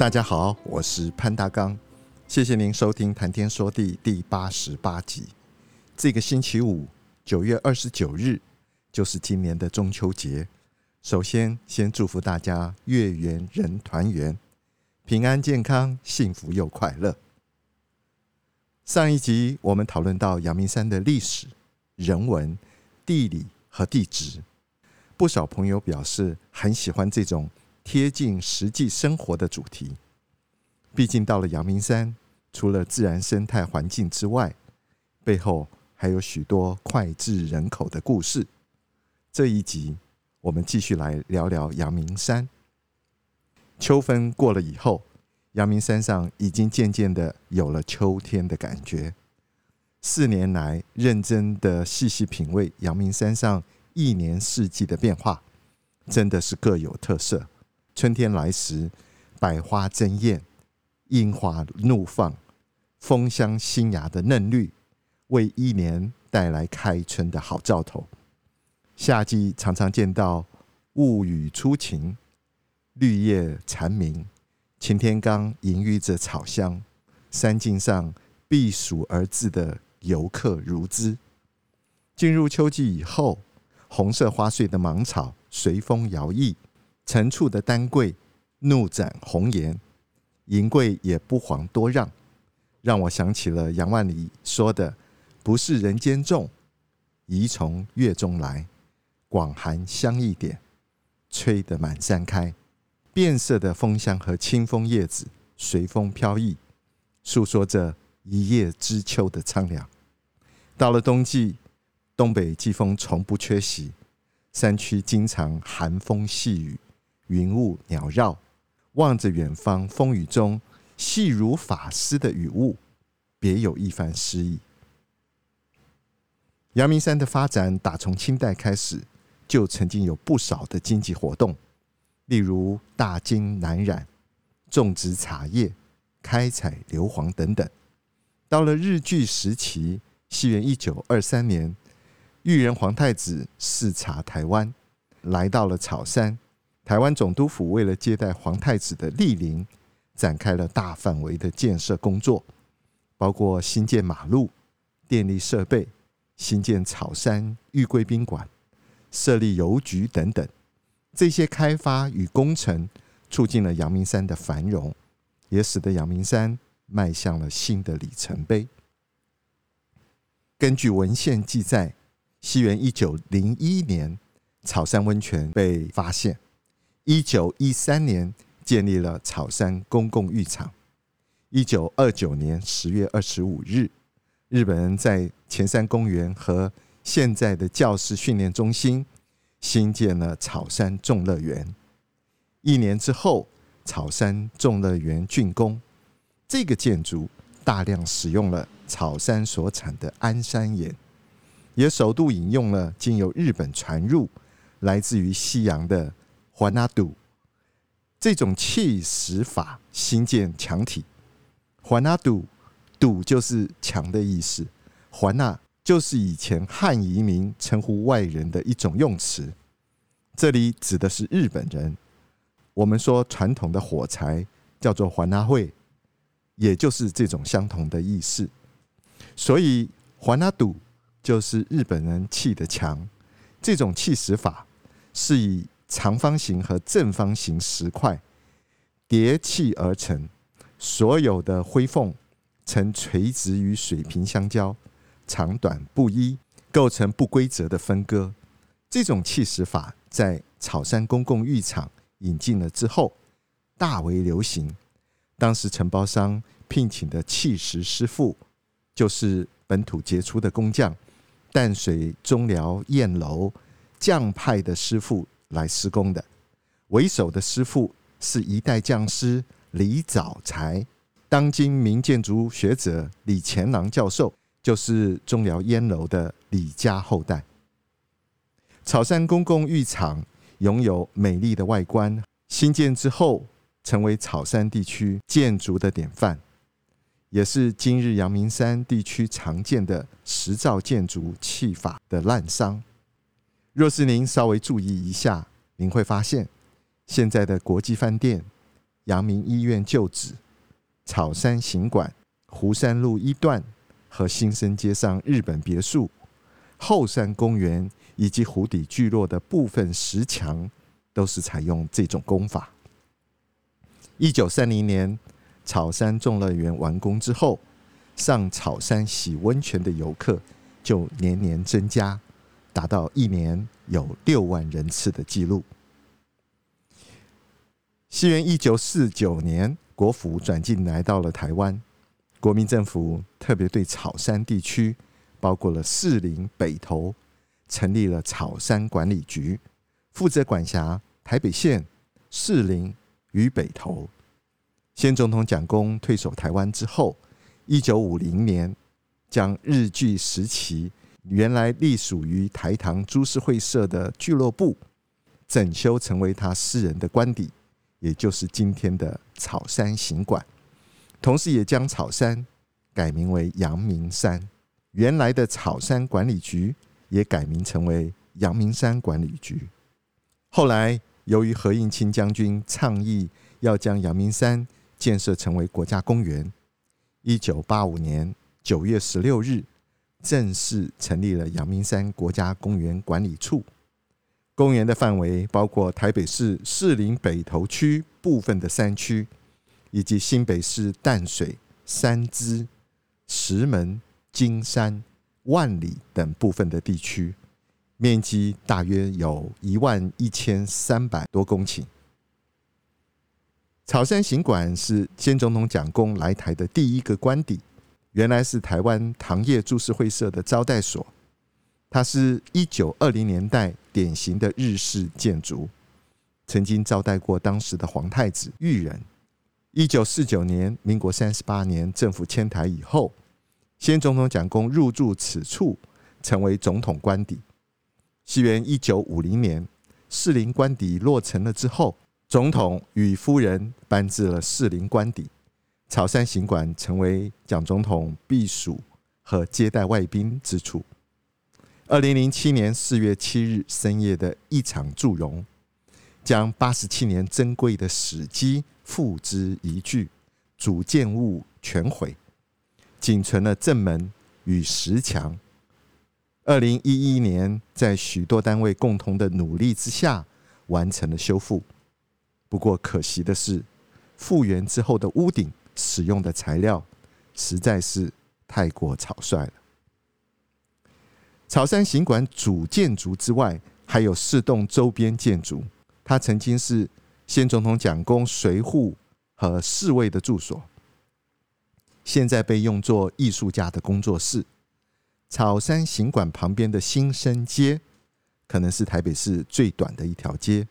大家好，我是潘大刚，谢谢您收听《谈天说地》第八十八集。这个星期五，九月二十九日，就是今年的中秋节。首先，先祝福大家月圆人团圆，平安健康，幸福又快乐。上一集我们讨论到阳明山的历史、人文、地理和地质，不少朋友表示很喜欢这种。贴近实际生活的主题，毕竟到了阳明山，除了自然生态环境之外，背后还有许多脍炙人口的故事。这一集，我们继续来聊聊阳明山。秋分过了以后，阳明山上已经渐渐的有了秋天的感觉。四年来，认真的细细品味阳明山上一年四季的变化，真的是各有特色。春天来时，百花争艳，樱花怒放，枫香新芽的嫩绿，为一年带来开春的好兆头。夏季常常见到雾雨初晴，绿叶蝉鸣，擎天岗氤氲着草香，山径上避暑而至的游客如织。进入秋季以后，红色花穗的芒草随风摇曳。陈醋的丹桂怒展红颜，银桂也不遑多让，让我想起了杨万里说的：“不是人间种，宜从月中来。广寒香一点，吹得满山开。变色的枫香和清风叶子随风飘逸，诉说着一叶知秋的苍凉。到了冬季，东北季风从不缺席，山区经常寒风细雨。”云雾缭绕，望着远方，风雨中细如发丝的雨雾，别有一番诗意。阳明山的发展，打从清代开始，就曾经有不少的经济活动，例如大金南染、种植茶叶、开采硫磺等等。到了日据时期，西元一九二三年，裕仁皇太子视察台湾，来到了草山。台湾总督府为了接待皇太子的莅临，展开了大范围的建设工作，包括新建马路、电力设备、新建草山玉桂宾馆、设立邮局等等。这些开发与工程，促进了阳明山的繁荣，也使得阳明山迈向了新的里程碑。根据文献记载，西元一九零一年，草山温泉被发现。一九一三年建立了草山公共浴场。一九二九年十月二十五日，日本人在前山公园和现在的教师训练中心新建了草山众乐园。一年之后，草山众乐园竣工。这个建筑大量使用了草山所产的安山岩，也首度引用了经由日本传入、来自于西洋的。环那堵这种砌石法兴建墙体，环那堵，堵就是墙的意思，环那就是以前汉移民称呼外人的一种用词，这里指的是日本人。我们说传统的火柴叫做环那会，也就是这种相同的意思。所以环那堵就是日本人砌的墙，这种砌石法是以。长方形和正方形石块叠砌而成，所有的灰缝呈垂直与水平相交，长短不一，构成不规则的分割。这种砌石法在草山公共浴场引进了之后，大为流行。当时承包商聘请的砌石师傅，就是本土杰出的工匠淡水中寮燕楼匠派的师傅。来施工的，为首的师傅是一代匠师李早才，当今名建筑学者李乾朗教授就是中寮烟楼的李家后代。草山公共浴场拥有美丽的外观，兴建之后成为草山地区建筑的典范，也是今日阳明山地区常见的石造建筑砌法的滥觞。若是您稍微注意一下，您会发现现在的国际饭店、阳明医院旧址、草山行馆、湖山路一段和新生街上日本别墅、后山公园。以及湖底聚落的部分石墙，都是采用这种工法。一九三零年，草山众乐园完工之后，上草山洗温泉的游客就年年增加，达到一年有六万人次的记录。西元一九四九年，国府转进来到了台湾，国民政府特别对草山地区，包括了士林、北投。成立了草山管理局，负责管辖台北县、士林与北投。先总统蒋公退守台湾之后，一九五零年将日据时期原来隶属于台糖株式会社的俱乐部整修成为他私人的官邸，也就是今天的草山行馆。同时，也将草山改名为阳明山。原来的草山管理局。也改名成为阳明山管理局。后来，由于何应钦将军倡议要将阳明山建设成为国家公园，一九八五年九月十六日正式成立了阳明山国家公园管理处。公园的范围包括台北市士林北投区部分的山区，以及新北市淡水、三芝、石门、金山。万里等部分的地区，面积大约有一万一千三百多公顷。草山行馆是先总统蒋公来台的第一个官邸，原来是台湾糖业株式会社的招待所。它是一九二零年代典型的日式建筑，曾经招待过当时的皇太子裕仁。一九四九年，民国三十八年，政府迁台以后。先总统蒋公入住此处，成为总统官邸。西元一九五零年，士林官邸落成了之后，总统与夫人搬至了士林官邸，潮山行馆成为蒋总统避暑和接待外宾之处。二零零七年四月七日深夜的一场祝融，将八十七年珍贵的史迹付之一炬，主建物全毁。仅存了正门与石墙。二零一一年，在许多单位共同的努力之下，完成了修复。不过可惜的是，复原之后的屋顶使用的材料实在是太过草率了。草山行馆主建筑之外，还有四栋周边建筑。它曾经是先总统蒋公随扈和侍卫的住所。现在被用作艺术家的工作室。草山行馆旁边的新生街，可能是台北市最短的一条街，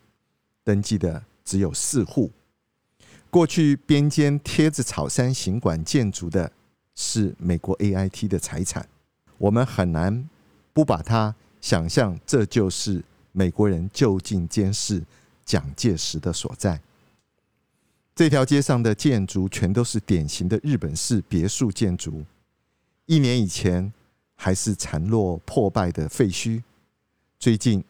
登记的只有四户。过去边间贴着草山行馆建筑的，是美国 AIT 的财产，我们很难不把它想象，这就是美国人就近监视蒋介石的所在。这条街上的建筑全都是典型的日本式别墅建筑，一年以前还是残落破败的废墟，最近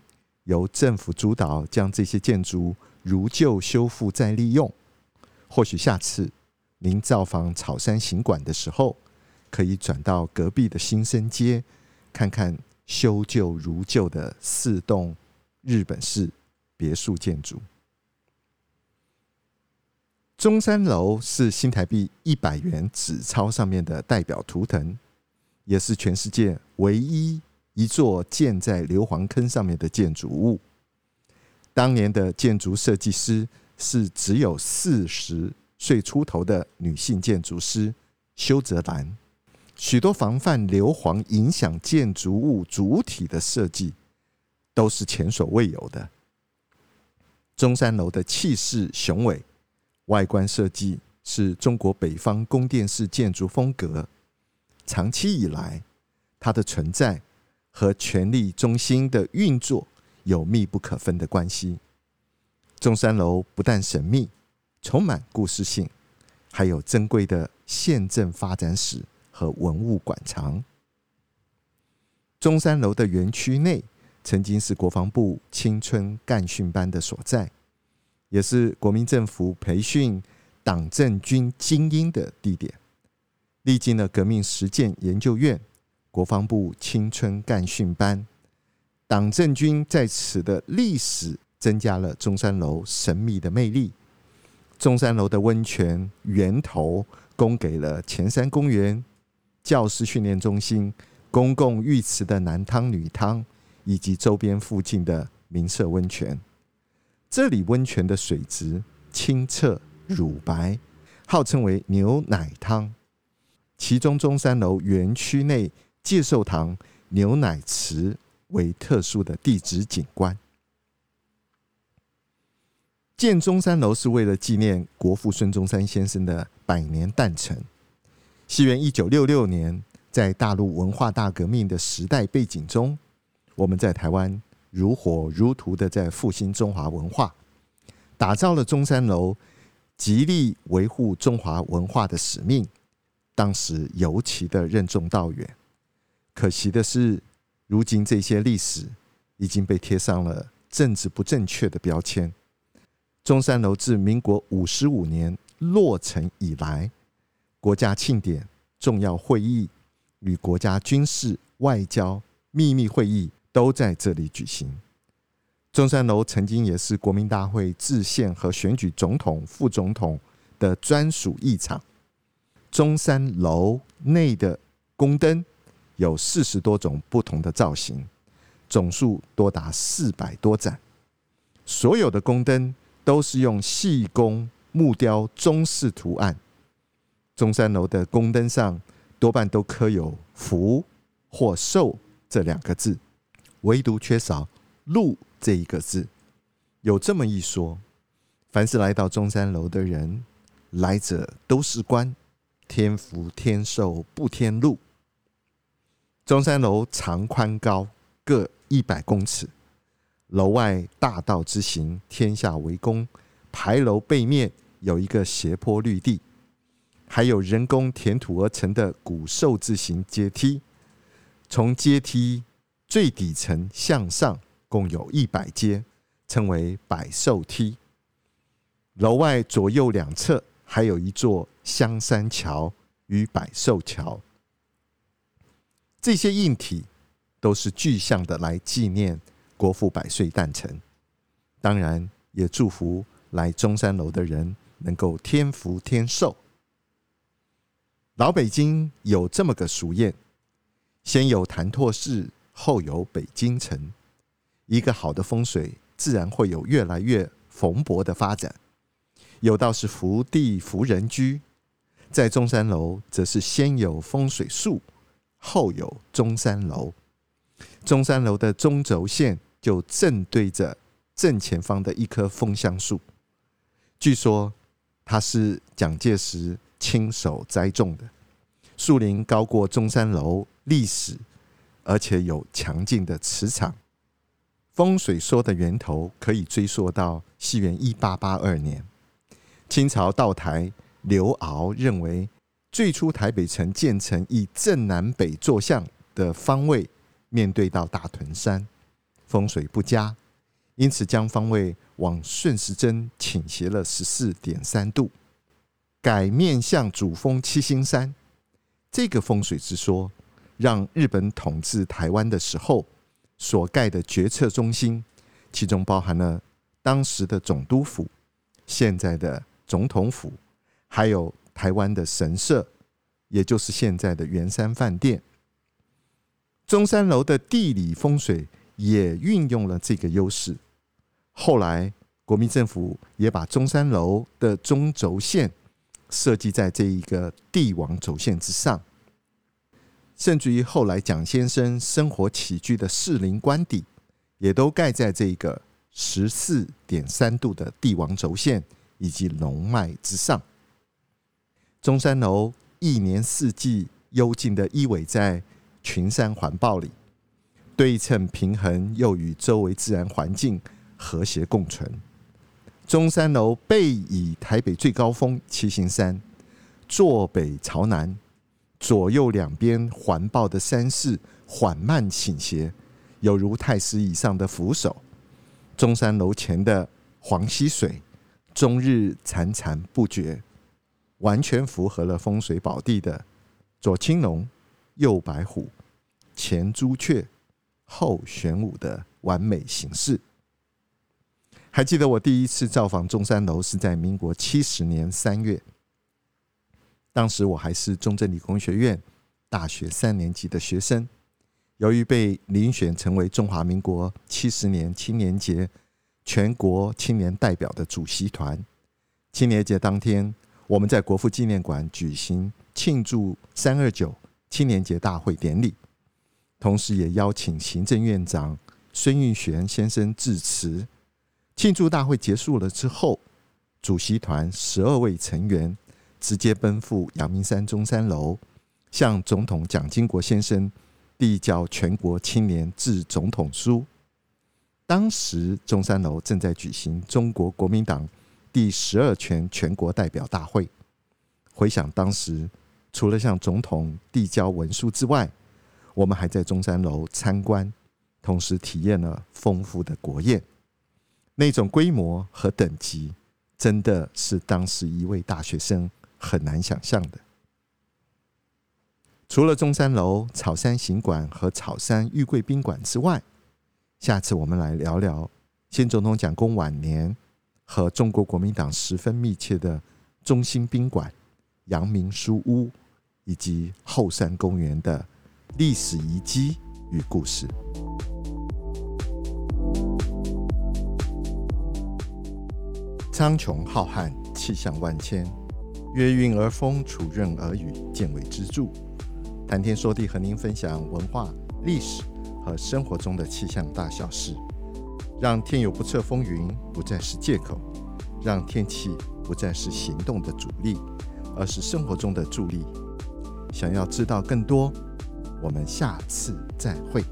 由政府主导将这些建筑如旧修复再利用。或许下次您造访草山行馆的时候，可以转到隔壁的新生街，看看修旧如旧的四栋日本式别墅建筑。中山楼是新台币一百元纸钞上面的代表图腾，也是全世界唯一一座建在硫磺坑上面的建筑物。当年的建筑设计师是只有四十岁出头的女性建筑师修泽兰，许多防范硫磺影响建筑物主体的设计都是前所未有的。中山楼的气势雄伟。外观设计是中国北方宫殿式建筑风格。长期以来，它的存在和权力中心的运作有密不可分的关系。中山楼不但神秘，充满故事性，还有珍贵的县镇发展史和文物馆藏。中山楼的园区内曾经是国防部青春干训班的所在，也是国民政府培训党政军精英的地点。历经了革命实践研究院、国防部青春干训班、党政军在此的历史，增加了中山楼神秘的魅力。中山楼的温泉源头供给了前山公园、教师训练中心。公共浴池的男汤、女汤，以及周边附近的名舍温泉，这里温泉的水质清澈乳白，号称为牛奶汤。其中中山楼园区内介寿堂牛奶池为特殊的地质景观。建中山楼是为了纪念国父孙中山先生的百年诞辰。西元一九六六年。在大陆文化大革命的时代背景中，我们在台湾如火如荼的在复兴中华文化，打造了中山楼，极力维护中华文化的使命。当时尤其的任重道远。可惜的是，如今这些历史已经被贴上了政治不正确的标签。中山楼自民国五十五年落成以来，国家庆典、重要会议。与国家军事、外交秘密会议都在这里举行。中山楼曾经也是国民大会制宪和选举总统、副总统的专属议场。中山楼内的宫灯有四十多种不同的造型，总数多达四百多盏。所有的宫灯都是用细工木雕中式图案。中山楼的宫灯上。多半都刻有“福”或“寿”这两个字，唯独缺少“禄”这一个字。有这么一说：凡是来到中山楼的人，来者都是官，添福添寿不添禄。中山楼长宽高各一百公尺，楼外大道之行，天下为公。牌楼背面有一个斜坡绿地。还有人工填土而成的古兽字形阶梯，从阶梯最底层向上，共有一百阶，称为百兽梯。楼外左右两侧还有一座香山桥与百兽桥，这些硬体都是具象的来纪念国父百岁诞辰，当然也祝福来中山楼的人能够添福添寿。老北京有这么个俗谚：先有潭柘寺，后有北京城。一个好的风水，自然会有越来越蓬勃的发展。有道是福地福人居，在中山楼则是先有风水树，后有中山楼。中山楼的中轴线就正对着正前方的一棵枫香树，据说它是蒋介石。亲手栽种的树龄高过中山楼历史，而且有强劲的磁场。风水说的源头可以追溯到西元一八八二年，清朝道台刘敖认为，最初台北城建成以正南北坐向的方位，面对到大屯山，风水不佳，因此将方位往顺时针倾斜了十四点三度。改面向主峰七星山，这个风水之说，让日本统治台湾的时候所盖的决策中心，其中包含了当时的总督府、现在的总统府，还有台湾的神社，也就是现在的圆山饭店。中山楼的地理风水也运用了这个优势。后来国民政府也把中山楼的中轴线。设计在这一个帝王轴线之上，甚至于后来蒋先生生活起居的士林官邸，也都盖在这个十四点三度的帝王轴线，以及龙脉之上。中山楼一年四季幽静的依偎在群山环抱里，对称平衡又与周围自然环境和谐共存。中山楼背倚台北最高峰七星山，坐北朝南，左右两边环抱的山势缓慢倾斜，犹如太师椅上的扶手。中山楼前的黄溪水，终日潺潺不绝，完全符合了风水宝地的左青龙、右白虎、前朱雀、后玄武的完美形式。还记得我第一次造访中山楼是在民国七十年三月，当时我还是中正理工学院大学三年级的学生。由于被遴选成为中华民国七十年青年节全国青年代表的主席团，青年节当天，我们在国父纪念馆举行庆祝三二九青年节大会典礼，同时也邀请行政院长孙运璇先生致辞。庆祝大会结束了之后，主席团十二位成员直接奔赴阳明山中山楼，向总统蒋经国先生。递交全国青年致总统书。当时中山楼正在举行中国国民党第十二全全国代表大会。回想当时，除了向总统递交文书之外，我们还在中山楼参观，同时体验了丰富的国宴。那种规模和等级，真的是当时一位大学生很难想象的。除了中山楼、草山行馆和草山玉桂宾馆之外，下次我们来聊聊新总统蒋公晚年和中国国民党十分密切的中心宾馆、阳明书屋以及后山公园的历史遗迹与故事。苍穹浩瀚，气象万千，约运而风，处任而雨，见微知著。谈天说地，和您分享文化、历史和生活中的气象大小事，让天有不测风云不再是借口，让天气不再是行动的阻力，而是生活中的助力。想要知道更多，我们下次再会。